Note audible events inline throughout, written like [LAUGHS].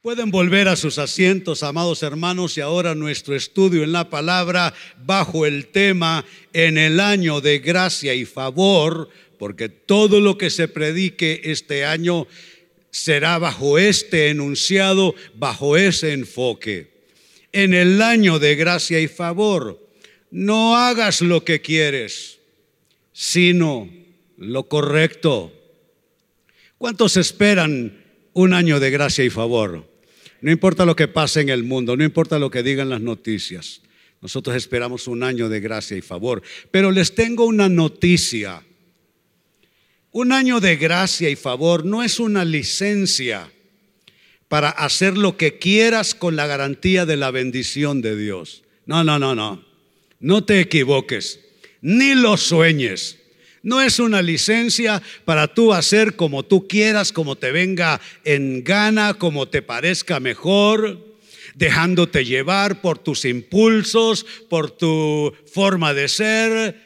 Pueden volver a sus asientos, amados hermanos, y ahora nuestro estudio en la palabra bajo el tema en el año de gracia y favor, porque todo lo que se predique este año será bajo este enunciado, bajo ese enfoque. En el año de gracia y favor, no hagas lo que quieres, sino lo correcto. ¿Cuántos esperan un año de gracia y favor? No importa lo que pase en el mundo, no importa lo que digan las noticias. Nosotros esperamos un año de gracia y favor. Pero les tengo una noticia. Un año de gracia y favor no es una licencia para hacer lo que quieras con la garantía de la bendición de Dios. No, no, no, no. No te equivoques, ni lo sueñes. No es una licencia para tú hacer como tú quieras, como te venga en gana, como te parezca mejor, dejándote llevar por tus impulsos, por tu forma de ser.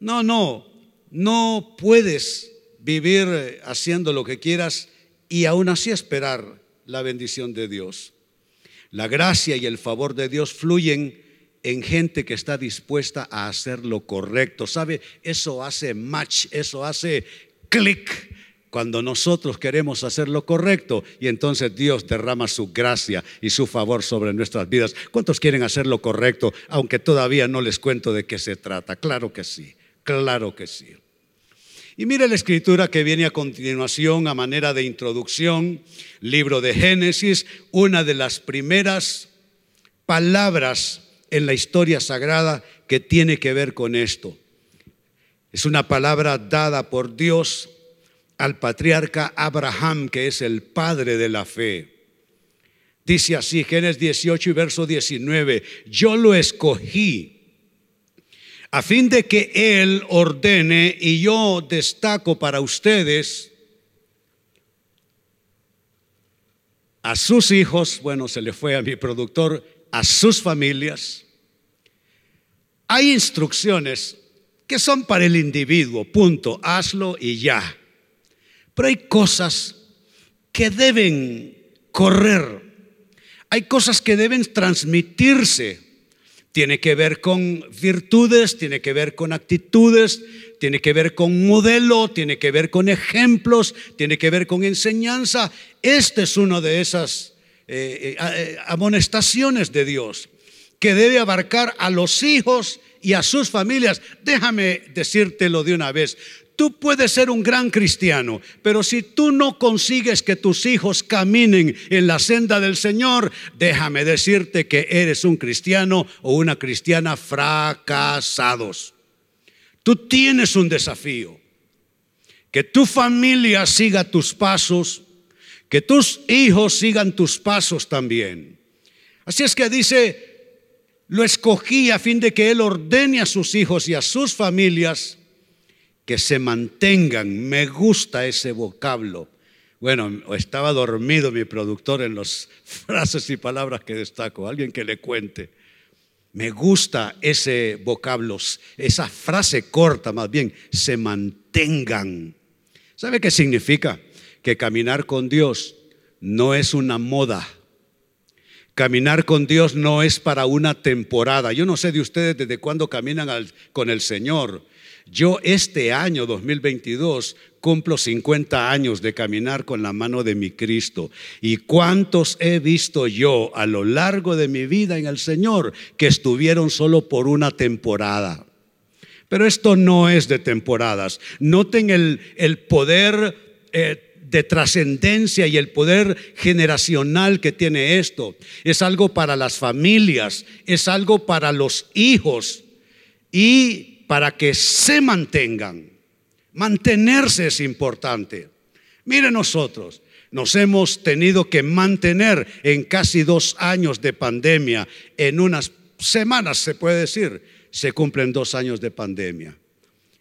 No, no, no puedes vivir haciendo lo que quieras y aún así esperar la bendición de Dios. La gracia y el favor de Dios fluyen en gente que está dispuesta a hacer lo correcto. ¿Sabe? Eso hace match, eso hace clic cuando nosotros queremos hacer lo correcto y entonces Dios derrama su gracia y su favor sobre nuestras vidas. ¿Cuántos quieren hacer lo correcto aunque todavía no les cuento de qué se trata? Claro que sí, claro que sí. Y mire la escritura que viene a continuación a manera de introducción, libro de Génesis, una de las primeras palabras en la historia sagrada que tiene que ver con esto. Es una palabra dada por Dios al patriarca Abraham, que es el padre de la fe. Dice así, Génesis 18 y verso 19, yo lo escogí a fin de que Él ordene y yo destaco para ustedes a sus hijos, bueno, se le fue a mi productor, a sus familias. Hay instrucciones que son para el individuo, punto, hazlo y ya. Pero hay cosas que deben correr, hay cosas que deben transmitirse. Tiene que ver con virtudes, tiene que ver con actitudes, tiene que ver con modelo, tiene que ver con ejemplos, tiene que ver con enseñanza. Este es uno de esas eh, eh, eh, amonestaciones de Dios que debe abarcar a los hijos y a sus familias. Déjame decírtelo de una vez. Tú puedes ser un gran cristiano, pero si tú no consigues que tus hijos caminen en la senda del Señor, déjame decirte que eres un cristiano o una cristiana fracasados. Tú tienes un desafío. Que tu familia siga tus pasos que tus hijos sigan tus pasos también. Así es que dice, lo escogí a fin de que Él ordene a sus hijos y a sus familias que se mantengan. Me gusta ese vocablo. Bueno, estaba dormido mi productor en las [LAUGHS] frases y palabras que destaco. Alguien que le cuente. Me gusta ese vocablo, esa frase corta más bien, se mantengan. ¿Sabe qué significa? Que caminar con Dios no es una moda. Caminar con Dios no es para una temporada. Yo no sé de ustedes desde cuándo caminan con el Señor. Yo este año 2022 cumplo 50 años de caminar con la mano de mi Cristo. ¿Y cuántos he visto yo a lo largo de mi vida en el Señor que estuvieron solo por una temporada? Pero esto no es de temporadas. Noten el, el poder eh, de trascendencia y el poder generacional que tiene esto. Es algo para las familias, es algo para los hijos y para que se mantengan. Mantenerse es importante. Mire nosotros, nos hemos tenido que mantener en casi dos años de pandemia, en unas semanas se puede decir, se cumplen dos años de pandemia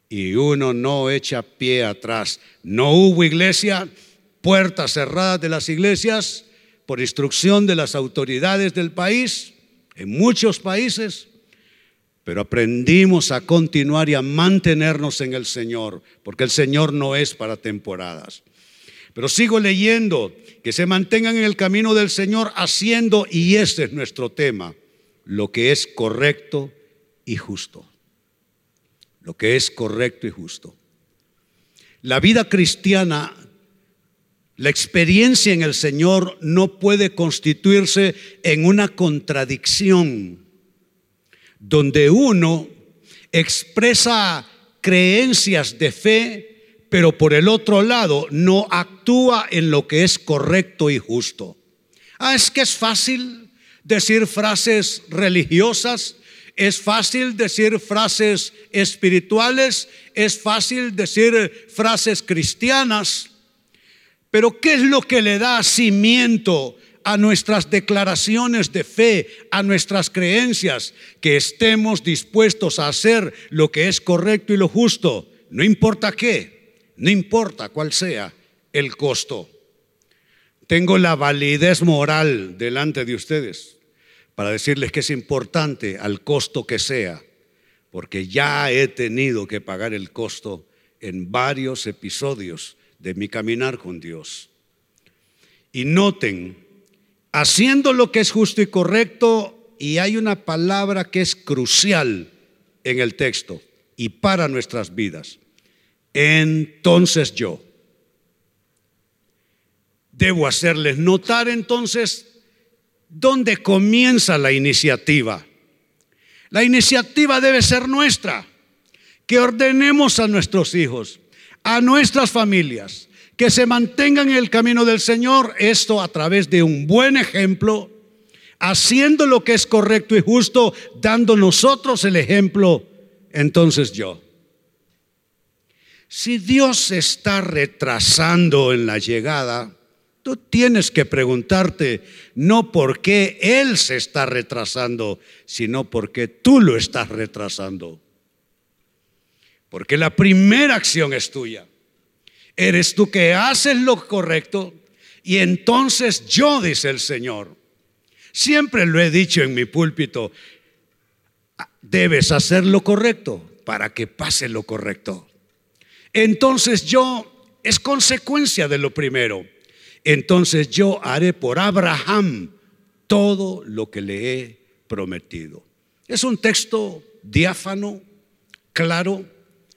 y uno no echa pie atrás. No hubo iglesia, puertas cerradas de las iglesias por instrucción de las autoridades del país, en muchos países, pero aprendimos a continuar y a mantenernos en el Señor, porque el Señor no es para temporadas. Pero sigo leyendo que se mantengan en el camino del Señor haciendo, y este es nuestro tema, lo que es correcto y justo. Lo que es correcto y justo. La vida cristiana, la experiencia en el Señor no puede constituirse en una contradicción donde uno expresa creencias de fe pero por el otro lado no actúa en lo que es correcto y justo. Ah, es que es fácil decir frases religiosas, es fácil decir frases espirituales, es fácil decir frases cristianas, pero ¿qué es lo que le da cimiento a nuestras declaraciones de fe, a nuestras creencias? Que estemos dispuestos a hacer lo que es correcto y lo justo, no importa qué no importa cuál sea el costo. Tengo la validez moral delante de ustedes para decirles que es importante al costo que sea, porque ya he tenido que pagar el costo en varios episodios de mi caminar con Dios. Y noten, haciendo lo que es justo y correcto, y hay una palabra que es crucial en el texto y para nuestras vidas entonces yo. Debo hacerles notar entonces dónde comienza la iniciativa. La iniciativa debe ser nuestra, que ordenemos a nuestros hijos, a nuestras familias, que se mantengan en el camino del Señor, esto a través de un buen ejemplo, haciendo lo que es correcto y justo, dando nosotros el ejemplo, entonces yo. Si Dios se está retrasando en la llegada, tú tienes que preguntarte no por qué Él se está retrasando, sino porque tú lo estás retrasando. Porque la primera acción es tuya. Eres tú que haces lo correcto y entonces yo, dice el Señor. Siempre lo he dicho en mi púlpito, debes hacer lo correcto para que pase lo correcto entonces yo, es consecuencia de lo primero, entonces yo haré por Abraham todo lo que le he prometido. Es un texto diáfano, claro,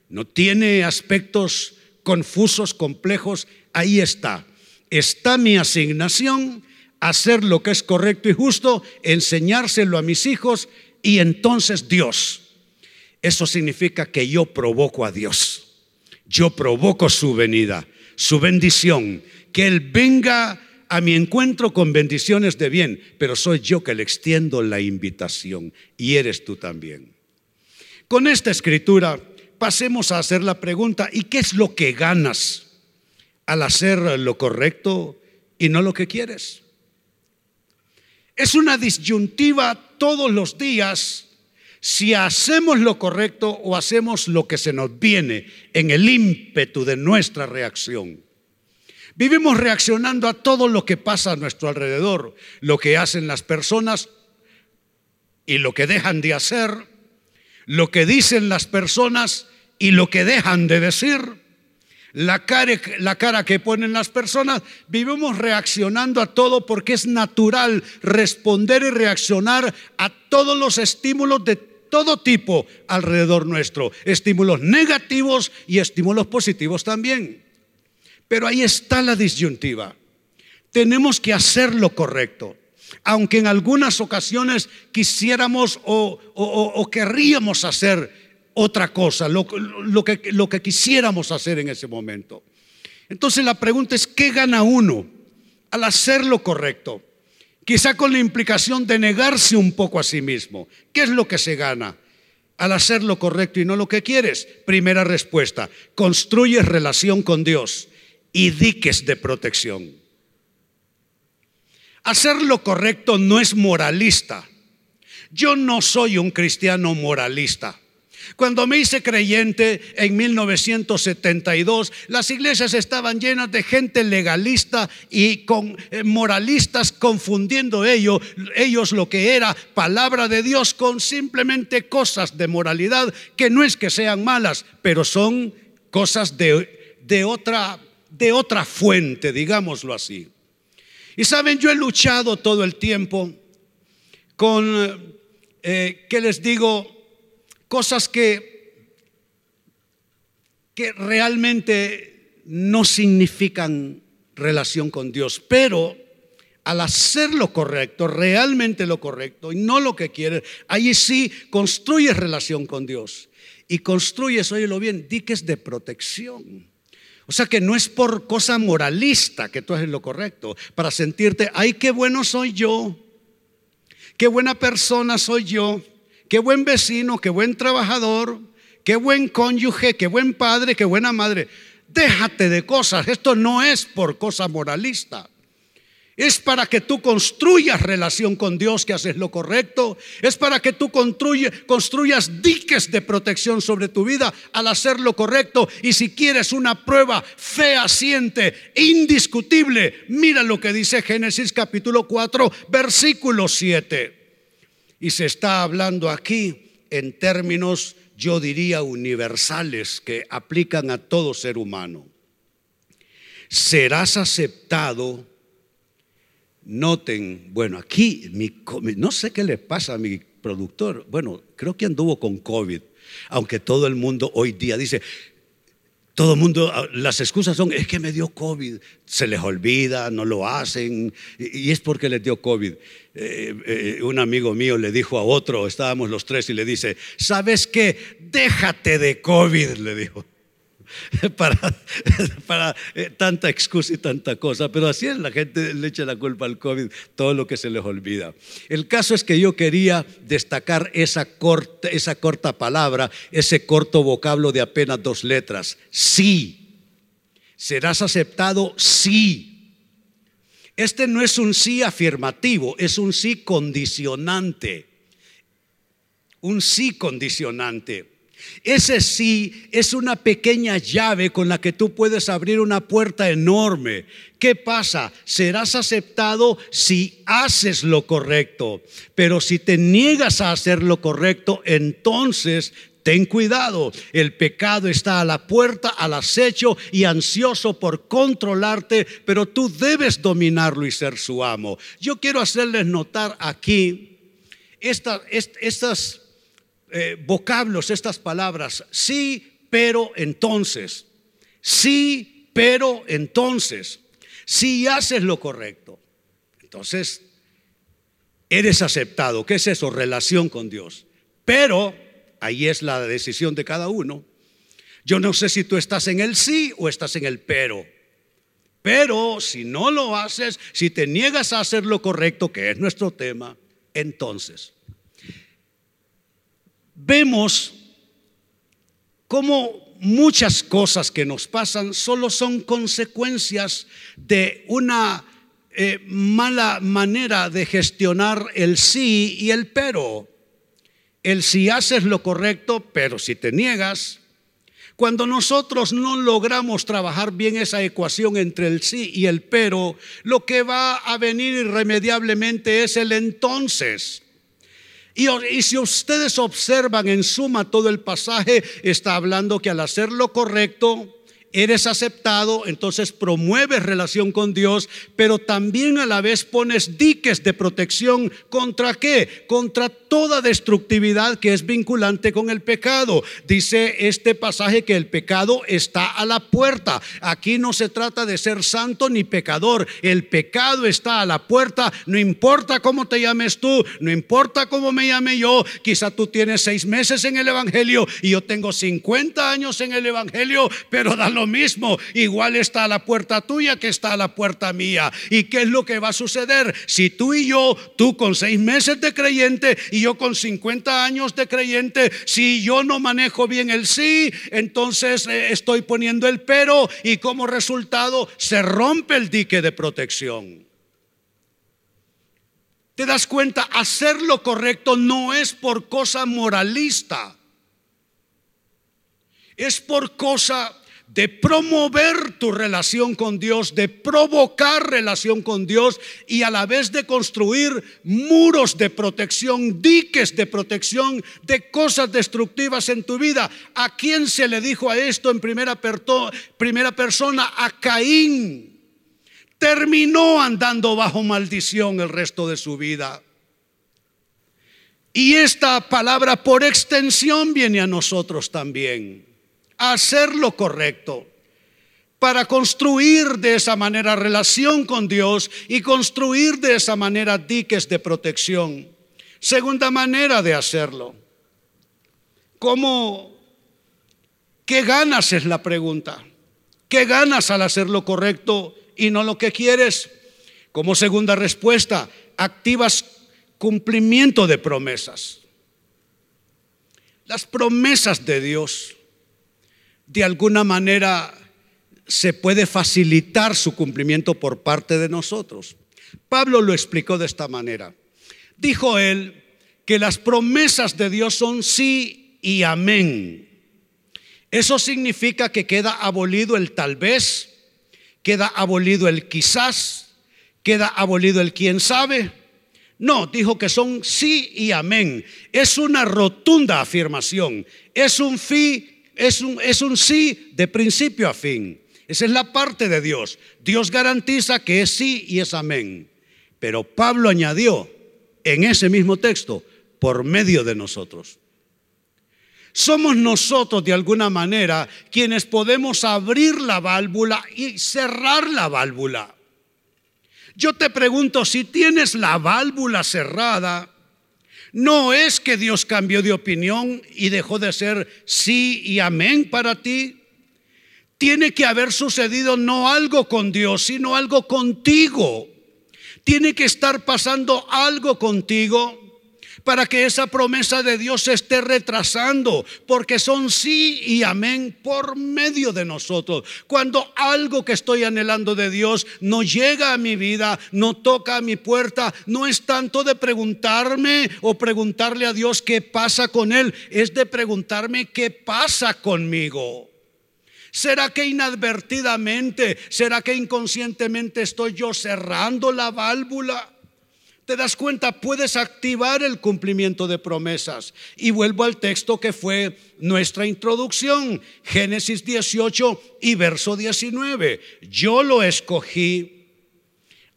no tiene aspectos confusos, complejos, ahí está. Está mi asignación, hacer lo que es correcto y justo, enseñárselo a mis hijos y entonces Dios. Eso significa que yo provoco a Dios yo provoco su venida, su bendición, que Él venga a mi encuentro con bendiciones de bien, pero soy yo que le extiendo la invitación y eres tú también. Con esta escritura pasemos a hacer la pregunta, ¿y qué es lo que ganas al hacer lo correcto y no lo que quieres? Es una disyuntiva todos los días si hacemos lo correcto o hacemos lo que se nos viene en el ímpetu de nuestra reacción. Vivimos reaccionando a todo lo que pasa a nuestro alrededor, lo que hacen las personas y lo que dejan de hacer, lo que dicen las personas y lo que dejan de decir, la cara, la cara que ponen las personas, vivimos reaccionando a todo porque es natural responder y reaccionar a todos los estímulos de todo tipo alrededor nuestro, estímulos negativos y estímulos positivos también. Pero ahí está la disyuntiva. Tenemos que hacer lo correcto, aunque en algunas ocasiones quisiéramos o, querríamos hacer otra cosa, lo, que, quisiéramos hacer en ese momento. Entonces la pregunta es, ¿qué gana uno al hacer lo correcto? quizá con la implicación de negarse un poco a sí mismo. ¿Qué es lo que se gana? Al hacer lo correcto y no lo que quieres. Primera respuesta, construyes relación con Dios y diques de protección. Hacer lo correcto no es moralista. Yo no soy un cristiano moralista. Cuando me hice creyente en 1972, las iglesias estaban llenas de gente legalista y con eh, moralistas confundiendo ellos, ellos lo que era palabra de Dios con simplemente cosas de moralidad que no es que sean malas, pero son cosas de, de otra, de otra fuente, digámoslo así. Y saben, yo he luchado todo el tiempo con, eh, ¿qué les digo? Cosas que, que realmente no significan relación con Dios, pero al hacer lo correcto, realmente lo correcto y no lo que quieres, ahí sí construyes relación con Dios y construyes, óyelo bien, diques de protección. O sea que no es por cosa moralista que tú haces lo correcto, para sentirte, ay, qué bueno soy yo, qué buena persona soy yo, qué buen vecino, qué buen trabajador, qué buen cónyuge, qué buen padre, qué buena madre. Déjate de cosas, esto no es por cosa moralista. Es para que tú construyas relación con Dios, que haces lo correcto. Es para que tú construyas diques de protección sobre tu vida al hacer lo correcto. Y si quieres una prueba fehaciente, indiscutible, mira lo que dice Génesis capítulo 4, versículo 7. Y se está hablando aquí en términos, yo diría, universales que aplican a todo ser humano. Serás aceptado Noten, bueno, aquí no sé qué le pasa a mi productor. Bueno, creo que anduvo con COVID, aunque todo el mundo hoy día dice, todo el mundo, ah, las excusas son, es que me dio COVID, se les olvida, no lo hacen, y, es porque les dio COVID. Eh, eh, un amigo mío le dijo a otro, estábamos los tres, y le dice, ¿sabes qué? Déjate de COVID, le dijo. [LAUGHS] [LAUGHS] para, eh, tanta excusa y tanta cosa, pero así es, la gente le echa la culpa al COVID, todo lo que se les olvida. El caso es que yo quería destacar esa corta palabra, ese corto vocablo de apenas dos letras, sí. ¿Serás aceptado? Sí. Este no es un sí afirmativo, es un sí condicionante. Un sí condicionante. Ese sí es una pequeña llave con la que tú puedes abrir una puerta enorme. ¿Qué pasa? Serás aceptado si haces lo correcto. Pero si te niegas a hacer lo correcto, entonces ten cuidado. El pecado está a la puerta, al acecho y ansioso por controlarte, pero tú debes dominarlo y ser su amo. Yo quiero hacerles notar aquí estas, estas eh, vocablos, estas palabras, sí, pero entonces, sí, pero entonces, si haces lo correcto, entonces eres aceptado. ¿Qué es eso? Relación con Dios. Pero, ahí es la decisión de cada uno. Yo no sé si tú estás en el sí o estás en el pero. Pero si no lo haces, si te niegas a hacer lo correcto, que es nuestro tema, entonces vemos cómo muchas cosas que nos pasan solo son consecuencias de una eh, mala manera de gestionar el sí y el pero. El si haces lo correcto, pero si te niegas. Cuando nosotros no logramos trabajar bien esa ecuación entre el sí y el pero, lo que va a venir irremediablemente es el entonces. Y, si ustedes observan en suma todo el pasaje, está hablando que al hacer lo correcto, eres aceptado, entonces promueves relación con Dios, pero también a la vez pones diques de protección contra qué? Contra toda destructividad que es vinculante con el pecado. Dice este pasaje que el pecado está a la puerta. Aquí no se trata de ser santo ni pecador. El pecado está a la puerta. No importa cómo te llames tú, no importa cómo me llame yo. Quizá tú tienes seis meses en el Evangelio y yo tengo 50 años en el Evangelio, pero da lo mismo. Igual está a la puerta tuya que está a la puerta mía. ¿Y qué es lo que va a suceder? Si tú y yo, tú con seis meses de creyente y yo con 50 años de creyente, si yo no manejo bien el sí, entonces eh, estoy poniendo el pero y como resultado se rompe el dique de protección. ¿Te das cuenta? Hacer lo correcto no es por cosa moralista. Es por cosa de promover tu relación con Dios, de provocar relación con Dios y a la vez de construir muros de protección, diques de protección de cosas destructivas en tu vida. ¿A quién se le dijo a esto en primera, primera persona? A Caín. terminó andando bajo maldición el resto de su vida. Y esta palabra por extensión viene a nosotros también, hacer lo correcto, para construir de esa manera relación con Dios y construir de esa manera diques de protección. Segunda manera de hacerlo. ¿Cómo? ¿Qué ganas es la pregunta? ¿Qué ganas al hacer lo correcto y no lo que quieres? Como segunda respuesta, activas cumplimiento de promesas. Las promesas de Dios, de alguna manera, se puede facilitar su cumplimiento por parte de nosotros. Pablo lo explicó de esta manera. Dijo él que las promesas de Dios son sí y amén. Eso significa que queda abolido el tal vez, queda abolido el quizás, queda abolido el quién sabe, no, dijo que son sí y amén. Es una rotunda afirmación. Es un, es un, es un sí de principio a fin. Esa es la parte de Dios. Dios garantiza que es sí y es amén. Pero Pablo añadió en ese mismo texto, por medio de nosotros. Somos nosotros de alguna manera quienes podemos abrir la válvula y cerrar la válvula. Yo te pregunto, si tienes la válvula cerrada, no es que Dios cambió de opinión y dejó de ser sí y amén para ti. Tiene que haber sucedido no algo con Dios, sino algo contigo. Tiene que estar pasando algo contigo para que esa promesa de Dios se esté retrasando, porque son sí y amén por medio de nosotros. Cuando algo que estoy anhelando de Dios no llega a mi vida, no toca a mi puerta, no es tanto de preguntarme o preguntarle a Dios qué pasa con Él, es de preguntarme qué pasa conmigo. ¿Será que inadvertidamente, será que inconscientemente estoy yo cerrando la válvula? Te das cuenta, puedes activar el cumplimiento de promesas. Y vuelvo al texto que fue nuestra introducción, Génesis 18 y verso 19. Yo lo escogí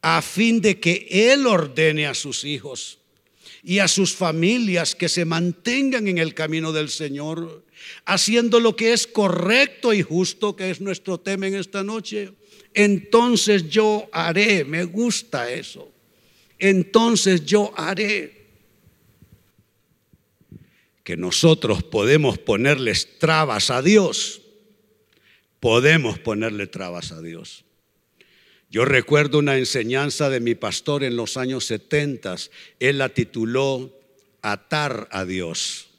a fin de que Él ordene a sus hijos y a sus familias que se mantengan en el camino del Señor, haciendo lo que es correcto y justo, que es nuestro tema en esta noche. Entonces yo haré, me gusta eso entonces yo haré. Que nosotros podemos ponerles trabas a Dios. Podemos ponerle trabas a Dios. Yo recuerdo una enseñanza de mi pastor en los años 70. Él la tituló Atar a Dios.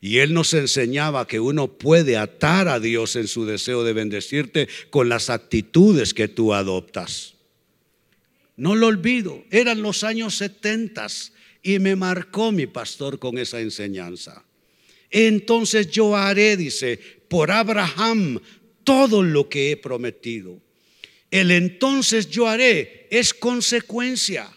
Y él nos enseñaba que uno puede atar a Dios en su deseo de bendecirte con las actitudes que tú adoptas. No lo olvido, eran los años 70 y me marcó mi pastor con esa enseñanza. Entonces yo haré, dice, por Abraham todo lo que he prometido. El entonces yo haré es consecuencia,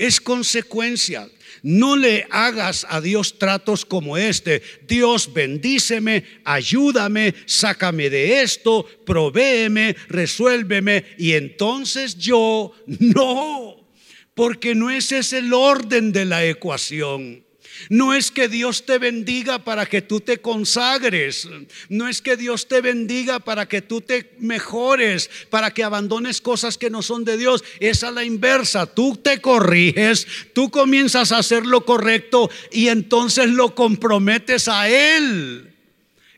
es consecuencia. No le hagas a Dios tratos como este. Dios bendíceme, ayúdame, sácame de esto, provéeme, resuélveme. Y entonces yo, no, porque no ese es el orden de la ecuación. No es que Dios te bendiga para que tú te consagres. No es que Dios te bendiga para que tú te mejores, para que abandones cosas que no son de Dios. Es a la inversa. Tú te corriges, tú comienzas a hacer lo correcto y entonces lo comprometes a Él.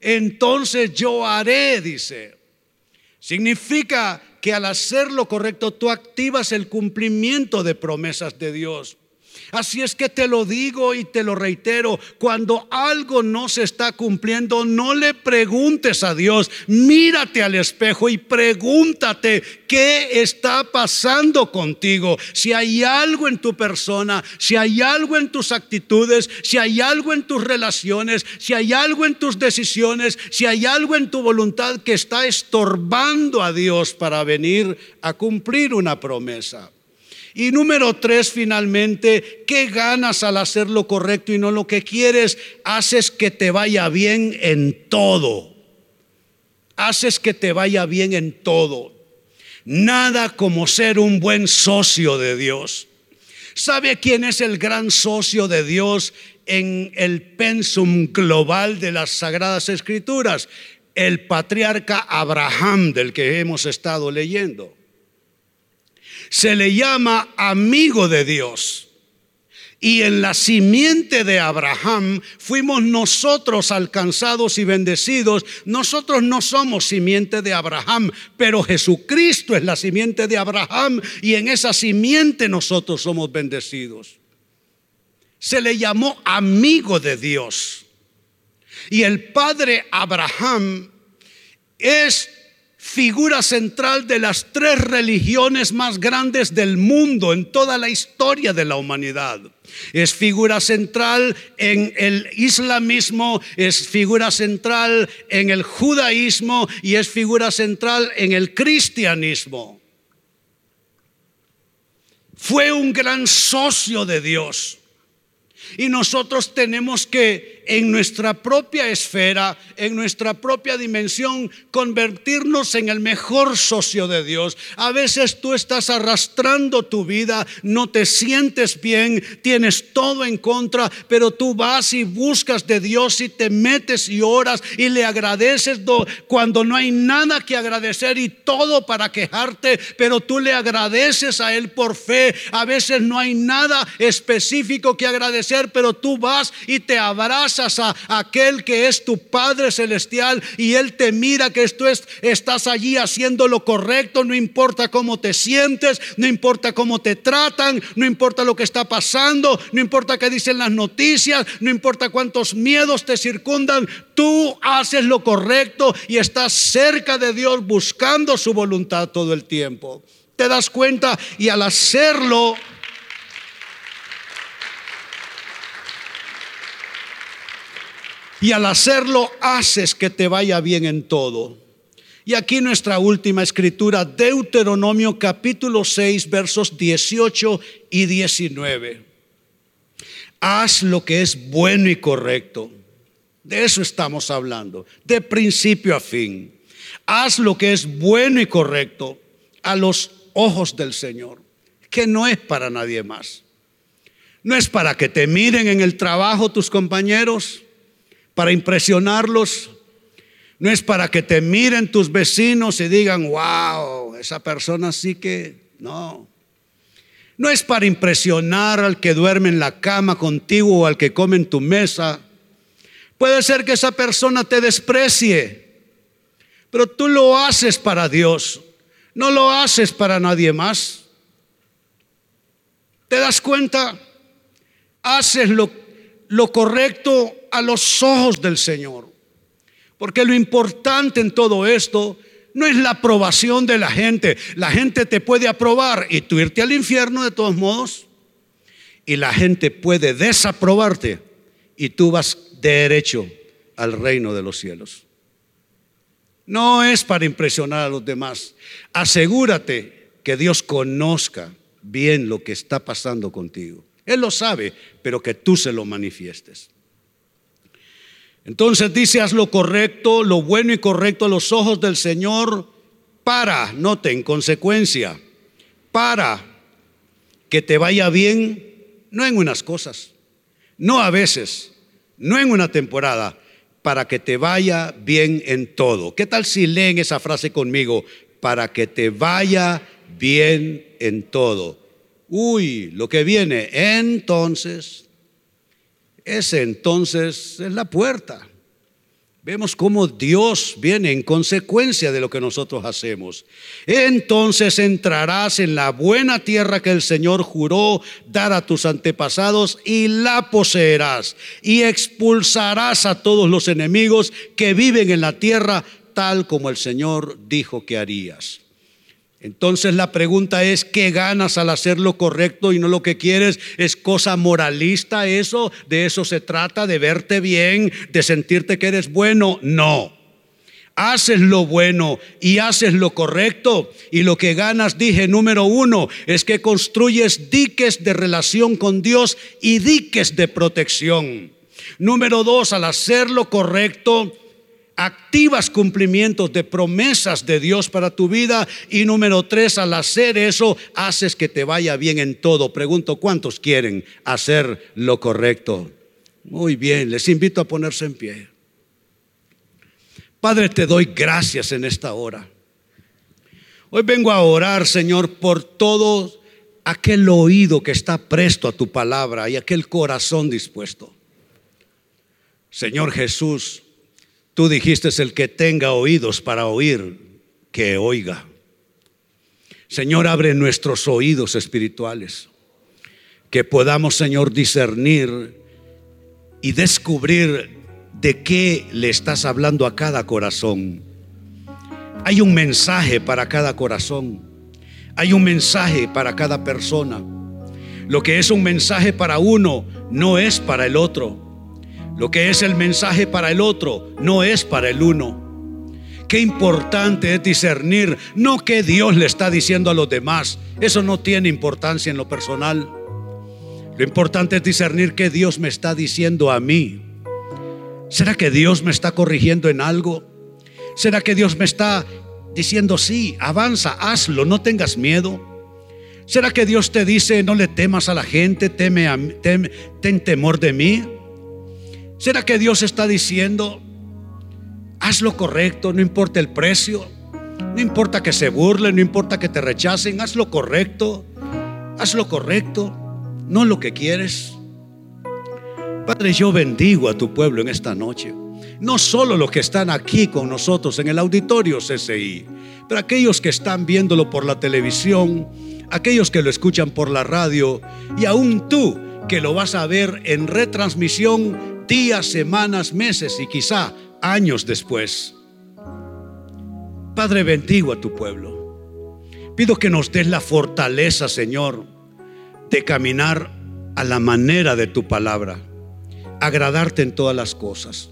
Entonces yo haré, dice. Significa que al hacer lo correcto tú activas el cumplimiento de promesas de Dios. Así es que te lo digo y te lo reitero, cuando algo no se está cumpliendo, no le preguntes a Dios, mírate al espejo y pregúntate qué está pasando contigo. Si hay algo en tu persona, si hay algo en tus actitudes, si hay algo en tus relaciones, si hay algo en tus decisiones, si hay algo en tu voluntad que está estorbando a Dios para venir a cumplir una promesa. Y número tres, finalmente, ¿qué ganas al hacer lo correcto y no lo que quieres? Haces que te vaya bien en todo. Haces que te vaya bien en todo. Nada como ser un buen socio de Dios. ¿Sabe quién es el gran socio de Dios en el pensum global de las Sagradas Escrituras? El patriarca Abraham del que hemos estado leyendo. Se le llama amigo de Dios. Y en la simiente de Abraham fuimos nosotros alcanzados y bendecidos. Nosotros no somos simiente de Abraham, pero Jesucristo es la simiente de Abraham y en esa simiente nosotros somos bendecidos. Se le llamó amigo de Dios. Y el padre Abraham es figura central de las tres religiones más grandes del mundo en toda la historia de la humanidad. Es figura central en el islamismo, es figura central en el judaísmo y es figura central en el cristianismo. Fue un gran socio de Dios. Y nosotros tenemos que en nuestra propia esfera, en nuestra propia dimensión, convertirnos en el mejor socio de Dios. A veces tú estás arrastrando tu vida, no te sientes bien, tienes todo en contra, pero tú vas y buscas de Dios y te metes y oras y le agradeces cuando no hay nada que agradecer y todo para quejarte, pero tú le agradeces a Él por fe. A veces no hay nada específico que agradecer, pero tú vas y te abrazas a aquel que es tu Padre Celestial y Él te mira que tú estás allí haciendo lo correcto, no importa cómo te sientes, no importa cómo te tratan, no importa lo que está pasando, no importa qué dicen las noticias, no importa cuántos miedos te circundan, tú haces lo correcto y estás cerca de Dios buscando su voluntad todo el tiempo. Te das cuenta y al hacerlo y al hacerlo haces que te vaya bien en todo. Y aquí nuestra última escritura, Deuteronomio capítulo 6, versos 18 y 19. Haz lo que es bueno y correcto. De eso estamos hablando, de principio a fin. Haz lo que es bueno y correcto a los ojos del Señor, que no es para nadie más. No es para que te miren en el trabajo tus compañeros, para impresionarlos, no es para que te miren tus vecinos y digan, wow, esa persona sí que, no. No es para impresionar al que duerme en la cama contigo o al que come en tu mesa. Puede ser que esa persona te desprecie, pero tú lo haces para Dios, no lo haces para nadie más. ¿Te das cuenta? Haces lo, lo correcto a los ojos del Señor. Porque lo importante en todo esto no es la aprobación de la gente. La gente te puede aprobar y tú irte al infierno de todos modos. Y la gente puede desaprobarte y tú vas derecho al reino de los cielos. No es para impresionar a los demás. Asegúrate que Dios conozca bien lo que está pasando contigo. Él lo sabe, pero que tú se lo manifiestes. Entonces dice, haz lo correcto, lo bueno y correcto a los ojos del Señor para, note, en consecuencia, para que te vaya bien, no en unas cosas, no a veces, no en una temporada, para que te vaya bien en todo. ¿Qué tal si leen esa frase conmigo? Para que te vaya bien en todo. Uy, lo que viene, entonces ese entonces es la puerta. Vemos cómo Dios viene en consecuencia de lo que nosotros hacemos. Entonces entrarás en la buena tierra que el Señor juró dar a tus antepasados y la poseerás y expulsarás a todos los enemigos que viven en la tierra tal como el Señor dijo que harías. Entonces la pregunta es, ¿qué ganas al hacer lo correcto y no lo que quieres? ¿Es cosa moralista eso? ¿De eso se trata? ¿De verte bien? ¿De sentirte que eres bueno? No. Haces lo bueno y haces lo correcto y lo que ganas, dije, número uno, es que construyes diques de relación con Dios y diques de protección. Número dos, al hacer lo correcto, activas cumplimientos de promesas de Dios para tu vida. Y número tres, al hacer eso, haces que te vaya bien en todo. Pregunto, ¿cuántos quieren hacer lo correcto? Muy bien, les invito a ponerse en pie. Padre, te doy gracias en esta hora. Hoy vengo a orar, Señor, por todo aquel oído que está presto a tu palabra y aquel corazón dispuesto. Señor Jesús, tú dijiste el que tenga oídos para oír, que oiga. Señor, abre nuestros oídos espirituales, que podamos, Señor, discernir y descubrir de qué le estás hablando a cada corazón. Hay un mensaje para cada corazón. Hay un mensaje para cada persona. Lo que es un mensaje para uno no es para el otro. Lo que es el mensaje para el otro no es para el uno. Qué importante es discernir, no que Dios le está diciendo a los demás. Eso no tiene importancia en lo personal. Lo importante es discernir que Dios me está diciendo a mí. ¿Será que Dios me está corrigiendo en algo? ¿Será que Dios me está diciendo, sí, avanza, hazlo, no tengas miedo? ¿Será que Dios te dice, no le temas a la gente, teme ten temor de mí? ¿Será que Dios está diciendo, haz lo correcto, no importa el precio, no importa que se burlen, no importa que te rechacen, haz lo correcto, haz lo correcto, no lo que quieres? Padre, yo bendigo a tu pueblo en esta noche. No solo los que están aquí con nosotros en el auditorio CCI, pero aquellos que están viéndolo por la televisión, aquellos que lo escuchan por la radio y aún tú que lo vas a ver en retransmisión días, semanas, meses y quizá años después. Padre, bendigo a tu pueblo. Pido que nos des la fortaleza, Señor, de caminar a la manera de tu palabra agradarte en todas las cosas.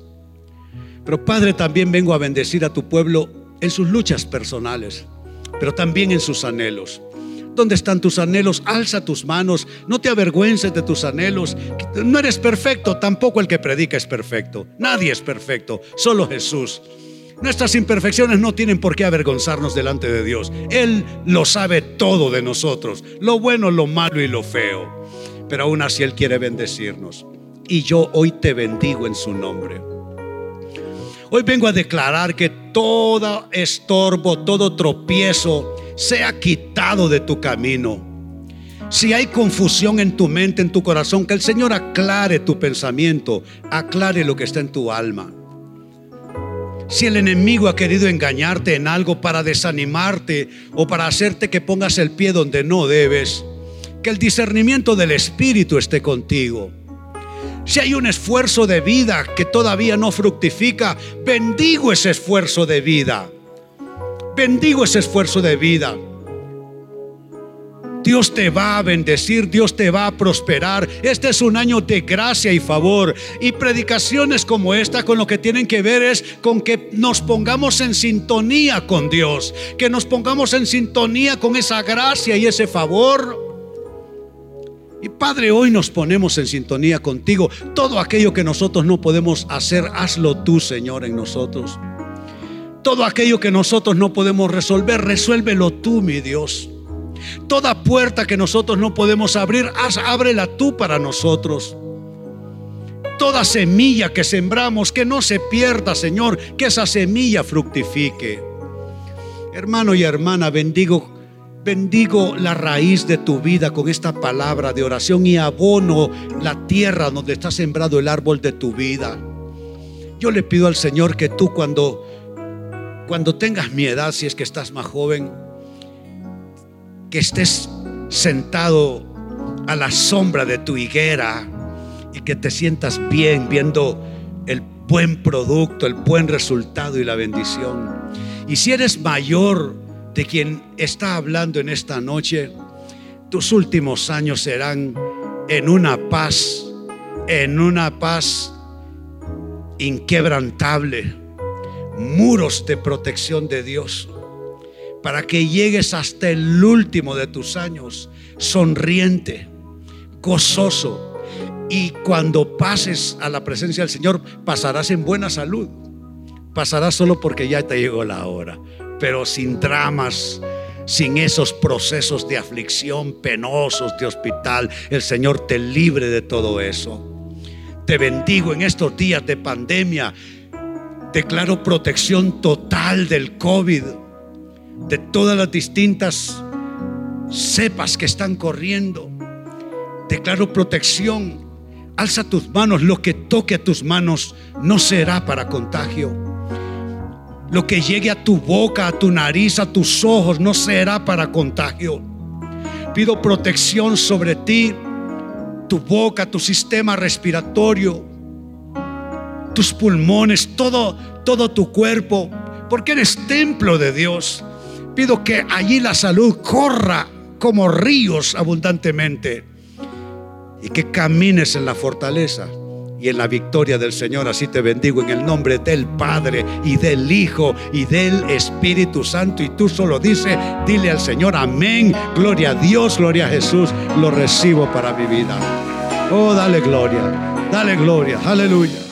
Pero Padre, también vengo a bendecir a tu pueblo en sus luchas personales, pero también en sus anhelos. ¿Dónde están tus anhelos? Alza tus manos, no te avergüences de tus anhelos. No eres perfecto, tampoco el que predica es perfecto. Nadie es perfecto, solo Jesús. Nuestras imperfecciones no tienen por qué avergonzarnos delante de Dios. Él lo sabe todo de nosotros, lo bueno, lo malo y lo feo. Pero aún así Él quiere bendecirnos y yo hoy te bendigo en su nombre. Hoy vengo a declarar que todo estorbo, todo tropiezo sea quitado de tu camino. Si hay confusión en tu mente, en tu corazón, que el Señor aclare tu pensamiento, aclare lo que está en tu alma. Si el enemigo ha querido engañarte en algo para desanimarte o para hacerte que pongas el pie donde no debes, que el discernimiento del Espíritu esté contigo. Si hay un esfuerzo de vida que todavía no fructifica, bendigo ese esfuerzo de vida. Bendigo ese esfuerzo de vida. Dios te va a bendecir, Dios te va a prosperar. Este es un año de gracia y favor. Y predicaciones como esta con lo que tienen que ver es con que nos pongamos en sintonía con Dios, que nos pongamos en sintonía con esa gracia y ese favor. Y Padre, hoy nos ponemos en sintonía contigo. Todo aquello que nosotros no podemos hacer, hazlo tú, Señor, en nosotros. Todo aquello que nosotros no podemos resolver, resuélvelo tú, mi Dios. Toda puerta que nosotros no podemos abrir, haz, ábrela tú para nosotros. Toda semilla que sembramos, que no se pierda, Señor, que esa semilla fructifique. Hermano y hermana, bendigo Bendigo la raíz de tu vida con esta palabra de oración y abono la tierra donde está sembrado el árbol de tu vida. Yo le pido al Señor que tú cuando cuando tengas mi edad, si es que estás más joven, que estés sentado a la sombra de tu higuera y que te sientas bien viendo el buen producto, el buen resultado y la bendición. Y si eres mayor, de quien está hablando en esta noche, tus últimos años serán en una paz, en una paz inquebrantable, muros de protección de Dios, para que llegues hasta el último de tus años sonriente, gozoso, y cuando pases a la presencia del Señor pasarás en buena salud. Pasará solo porque ya te llegó la hora, pero sin dramas, sin esos procesos de aflicción penosos de hospital, el Señor te libre de todo eso. Te bendigo en estos días de pandemia. Declaro protección total del COVID, de todas las distintas cepas que están corriendo. Declaro protección. Alza tus manos. Lo que toque a tus manos no será para contagio. Lo que llegue a tu boca, a tu nariz, a tus ojos, no será para contagio. Pido protección sobre ti, tu boca, tu sistema respiratorio, tus pulmones, todo, todo tu cuerpo, porque eres templo de Dios. Pido que allí la salud corra como ríos abundantemente y que camines en la fortaleza y en la victoria del Señor. Así te bendigo en el nombre del Padre y del Hijo y del Espíritu Santo. Y tú solo dice, dile al Señor, amén, gloria a Dios, gloria a Jesús, lo recibo para mi vida. Oh, dale gloria, dale gloria, aleluya.